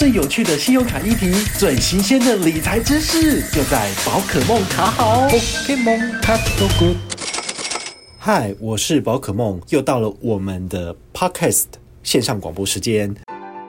最有趣的信用卡议题，最新鲜的理财知识，就在宝可梦卡好。Pokemon 卡 so good。嗨，我是宝可梦，又到了我们的 Podcast 线上广播时间。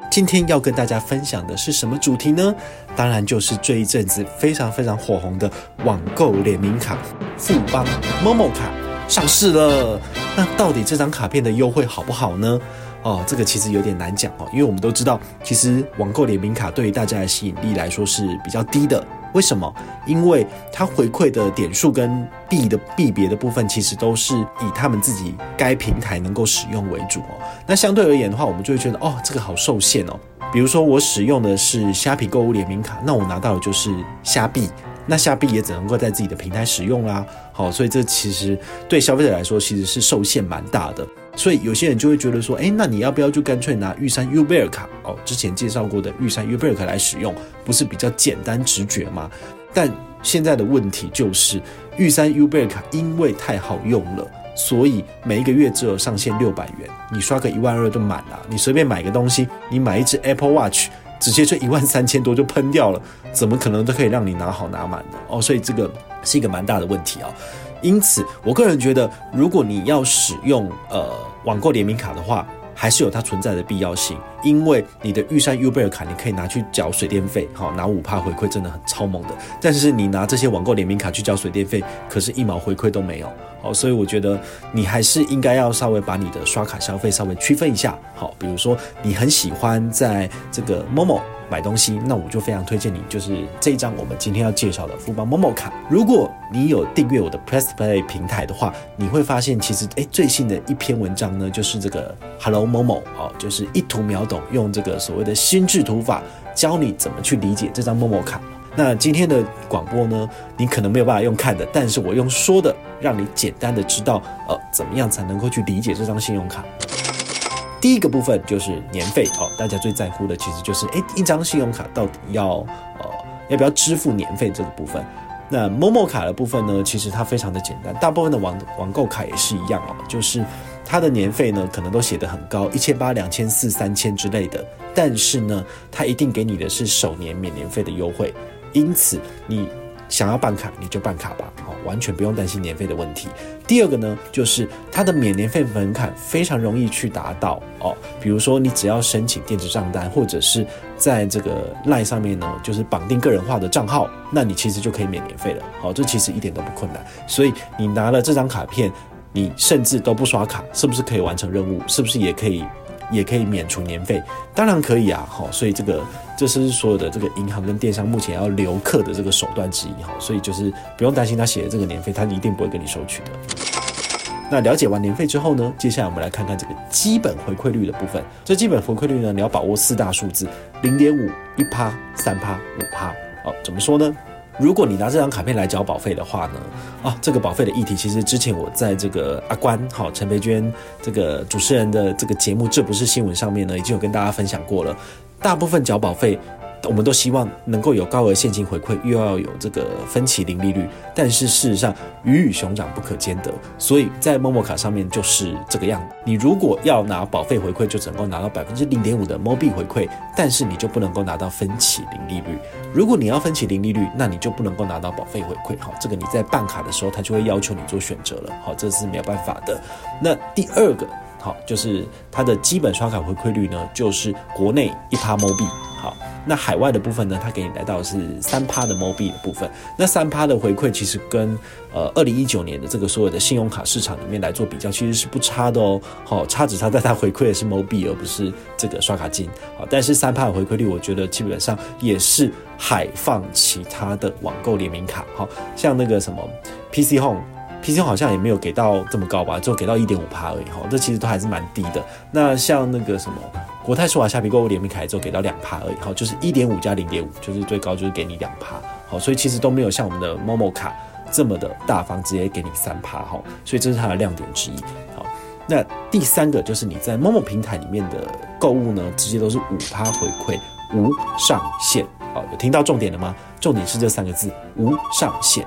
今天要跟大家分享的是什么主题呢？当然就是这一阵子非常非常火红的网购联名卡富邦 Momo 卡上市了。那到底这张卡片的优惠好不好呢？哦，这个其实有点难讲哦，因为我们都知道，其实网购联名卡对于大家的吸引力来说是比较低的。为什么？因为它回馈的点数跟币的币别的部分，其实都是以他们自己该平台能够使用为主哦。那相对而言的话，我们就会觉得哦，这个好受限哦。比如说我使用的是虾皮购物联名卡，那我拿到的就是虾币。那虾币也只能够在自己的平台使用啦，好，所以这其实对消费者来说其实是受限蛮大的，所以有些人就会觉得说，哎，那你要不要就干脆拿玉山 Uber 卡哦，之前介绍过的玉山 Uber 卡来使用，不是比较简单直觉吗？但现在的问题就是玉山 Uber 卡因为太好用了，所以每一个月只有上限六百元，你刷个一万二就满了，你随便买个东西，你买一只 Apple Watch。直接就一万三千多就喷掉了，怎么可能都可以让你拿好拿满呢？哦，所以这个是一个蛮大的问题哦。因此，我个人觉得，如果你要使用呃网购联名卡的话，还是有它存在的必要性。因为你的玉山 Uber 卡，你可以拿去缴水电费，好拿五趴回馈，真的很超猛的。但是你拿这些网购联名卡去缴水电费，可是一毛回馈都没有。好，所以我觉得你还是应该要稍微把你的刷卡消费稍微区分一下。好，比如说你很喜欢在这个 Momo 买东西，那我就非常推荐你，就是这一张我们今天要介绍的富邦 Momo 卡。如果你有订阅我的 Press Play 平台的话，你会发现其实诶最新的一篇文章呢，就是这个 Hello 某某哦，就是一图秒懂，用这个所谓的心智图法教你怎么去理解这张某某卡。那今天的广播呢，你可能没有办法用看的，但是我用说的，让你简单的知道，呃，怎么样才能够去理解这张信用卡。第一个部分就是年费哦，大家最在乎的其实就是，诶，一张信用卡到底要呃要不要支付年费这个部分。那 Momo 卡的部分呢，其实它非常的简单，大部分的网网购卡也是一样哦，就是它的年费呢可能都写得很高，一千八、两千四、三千之类的，但是呢，它一定给你的是首年免年费的优惠。因此，你想要办卡，你就办卡吧，哦，完全不用担心年费的问题。第二个呢，就是它的免年费门槛非常容易去达到哦。比如说，你只要申请电子账单，或者是在这个 LINE 上面呢，就是绑定个人化的账号，那你其实就可以免年费了。好，这其实一点都不困难。所以你拿了这张卡片，你甚至都不刷卡，是不是可以完成任务？是不是也可以？也可以免除年费，当然可以啊，好，所以这个这是所有的这个银行跟电商目前要留客的这个手段之一，哈，所以就是不用担心他写的这个年费，他一定不会跟你收取的。那了解完年费之后呢，接下来我们来看看这个基本回馈率的部分。这基本回馈率呢，你要把握四大数字：零点五、一趴、三趴、五趴。好，怎么说呢？如果你拿这张卡片来缴保费的话呢，啊，这个保费的议题其实之前我在这个阿关好陈培娟这个主持人的这个节目，这不是新闻上面呢，已经有跟大家分享过了。大部分缴保费。我们都希望能够有高额现金回馈，又要有这个分期零利率，但是事实上鱼与熊掌不可兼得，所以在陌陌卡上面就是这个样子。你如果要拿保费回馈，就只能够拿到百分之零点五的 MoB 回馈，但是你就不能够拿到分期零利率。如果你要分期零利率，那你就不能够拿到保费回馈。好，这个你在办卡的时候，他就会要求你做选择了。好，这是没有办法的。那第二个，好，就是它的基本刷卡回馈率呢，就是国内一趴 MoB。好。那海外的部分呢，它给你来到是三趴的 MoBi 的部分。那三趴的回馈其实跟呃二零一九年的这个所有的信用卡市场里面来做比较，其实是不差的哦。好，差只差在它回馈的是 MoBi 而不是这个刷卡金。好，但是三趴的回馈率，我觉得基本上也是海放其他的网购联名卡。好，像那个什么 PC Home，PC Home 好像也没有给到这么高吧，就给到一点五趴而已。哈，这其实都还是蛮低的。那像那个什么。国泰世华虾皮购物联名卡之后给到两趴而已，好，就是一点五加零点五，就是最高就是给你两趴，好，所以其实都没有像我们的 Momo 卡这么的大方，直接给你三趴，哈，所以这是它的亮点之一，好，那第三个就是你在 Momo 平台里面的购物呢，直接都是五趴回馈，无上限，好，有听到重点了吗？重点是这三个字，无上限。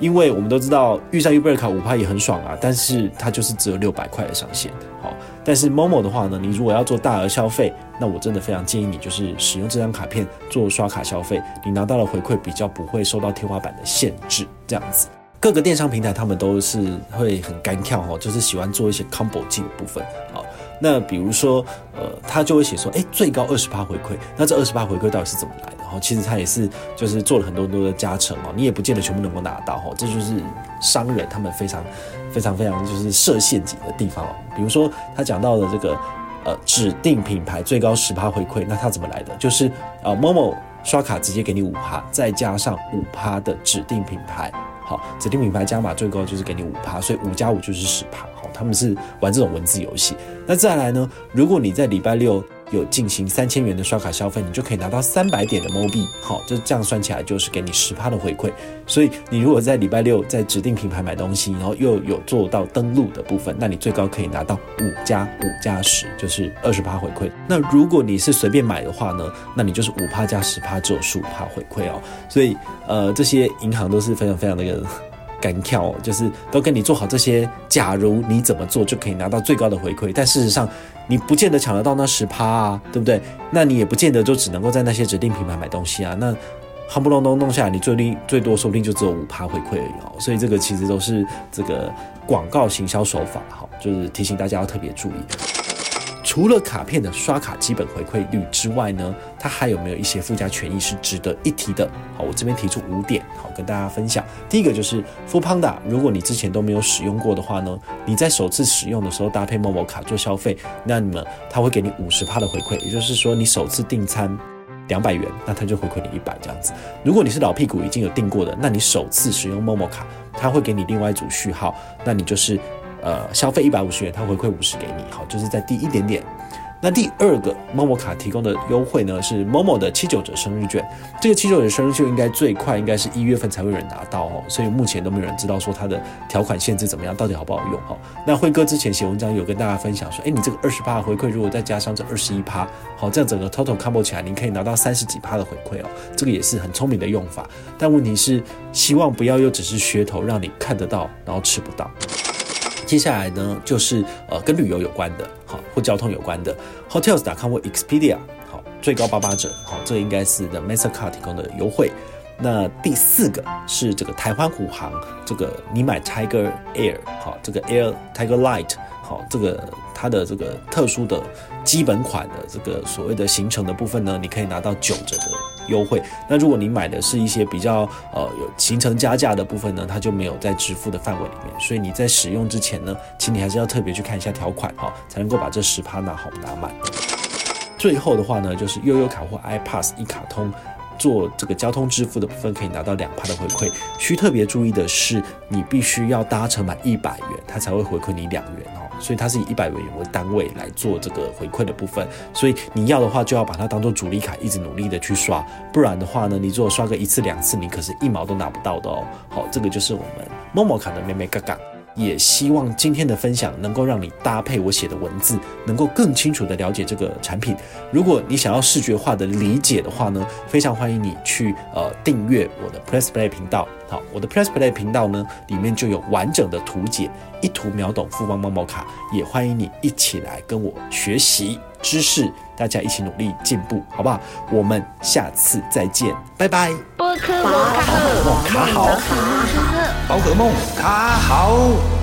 因为我们都知道玉山 UberCard 五趴也很爽啊，但是它就是只有六百块的上限。好，但是 Momo 的话呢，你如果要做大额消费，那我真的非常建议你就是使用这张卡片做刷卡消费，你拿到的回馈比较不会受到天花板的限制，这样子。各个电商平台他们都是会很干跳哦，就是喜欢做一些 combo 技的部分。好，那比如说，呃，他就会写说，哎，最高二十趴回馈。那这二十趴回馈到底是怎么来的？哈，其实他也是就是做了很多很多的加成哦，你也不见得全部能够拿到哦。这就是商人他们非常非常非常就是设陷阱的地方哦。比如说他讲到的这个呃指定品牌最高十趴回馈，那他怎么来的？就是呃 Momo 刷卡直接给你五趴，再加上五趴的指定品牌。好，指定品牌加码最高就是给你五趴，所以五加五就是十趴。好，他们是玩这种文字游戏。那再来呢？如果你在礼拜六，有进行三千元的刷卡消费，你就可以拿到三百点的 MO 币，好，就这样算起来就是给你十趴的回馈。所以你如果在礼拜六在指定品牌买东西，然后又有做到登录的部分，那你最高可以拿到五加五加十，就是二十趴回馈。那如果你是随便买的话呢，那你就是五趴加十趴，只有十五趴回馈哦。所以呃，这些银行都是非常非常的。敢跳，就是都跟你做好这些。假如你怎么做就可以拿到最高的回馈，但事实上你不见得抢得到那十趴啊，对不对？那你也不见得就只能够在那些指定品牌买东西啊。那夯不隆咚弄下来，你最低最多说不定就只有五趴回馈而已哦。所以这个其实都是这个广告行销手法，哈，就是提醒大家要特别注意。除了卡片的刷卡基本回馈率之外呢，它还有没有一些附加权益是值得一提的？好，我这边提出五点，好跟大家分享。第一个就是 f o o p a n d a 如果你之前都没有使用过的话呢，你在首次使用的时候搭配 Momo 卡做消费，那你们他会给你五十趴的回馈，也就是说你首次订餐两百元，那他就回馈你一百这样子。如果你是老屁股已经有订过的，那你首次使用 Momo 卡，他会给你另外一组序号，那你就是。呃，消费一百五十元，他回馈五十给你，好，就是在低一点点。那第二个 Momo 卡提供的优惠呢，是 Momo 的七九折生日券。这个七九折生日券应该最快应该是一月份才会有人拿到哦，所以目前都没有人知道说它的条款限制怎么样，到底好不好用哦。那辉哥之前写文章有跟大家分享说，哎，你这个二十趴的回馈，如果再加上这二十一趴，好，这样整个 total combo 起来，你可以拿到三十几趴的回馈哦。这个也是很聪明的用法，但问题是希望不要又只是噱头，让你看得到然后吃不到。接下来呢，就是呃跟旅游有关的，好或交通有关的，Hotels.com 或 Expedia，好最高八八折，好这应该是 The Mastercard 提供的优惠。那第四个是这个台湾虎航，这个你买 Tiger Air，好这个 Air Tiger Light，好这个它的这个特殊的基本款的这个所谓的行程的部分呢，你可以拿到九折的优惠。那如果你买的是一些比较呃有行程加价的部分呢，它就没有在支付的范围里面。所以你在使用之前呢，请你还是要特别去看一下条款哈，才能够把这十趴拿好拿满。最后的话呢，就是悠游卡或 iPass 一卡通做这个交通支付的部分，可以拿到两趴的回馈。需特别注意的是，你必须要搭乘满一百元，它才会回馈你两元哦。所以它是以一百元为单位来做这个回馈的部分，所以你要的话就要把它当做主力卡，一直努力的去刷，不然的话呢，你如果刷个一次两次，你可是一毛都拿不到的哦。好，这个就是我们 Momo 卡的妹妹嘎嘎。也希望今天的分享能够让你搭配我写的文字，能够更清楚的了解这个产品。如果你想要视觉化的理解的话呢，非常欢迎你去呃订阅我的 Press Play 频道。好，我的 Press Play 频道呢里面就有完整的图解，一图秒懂富邦 Momo 卡。也欢迎你一起来跟我学习知识，大家一起努力进步，好不好？我们下次再见，拜拜。宝可梦卡好，宝可梦卡好。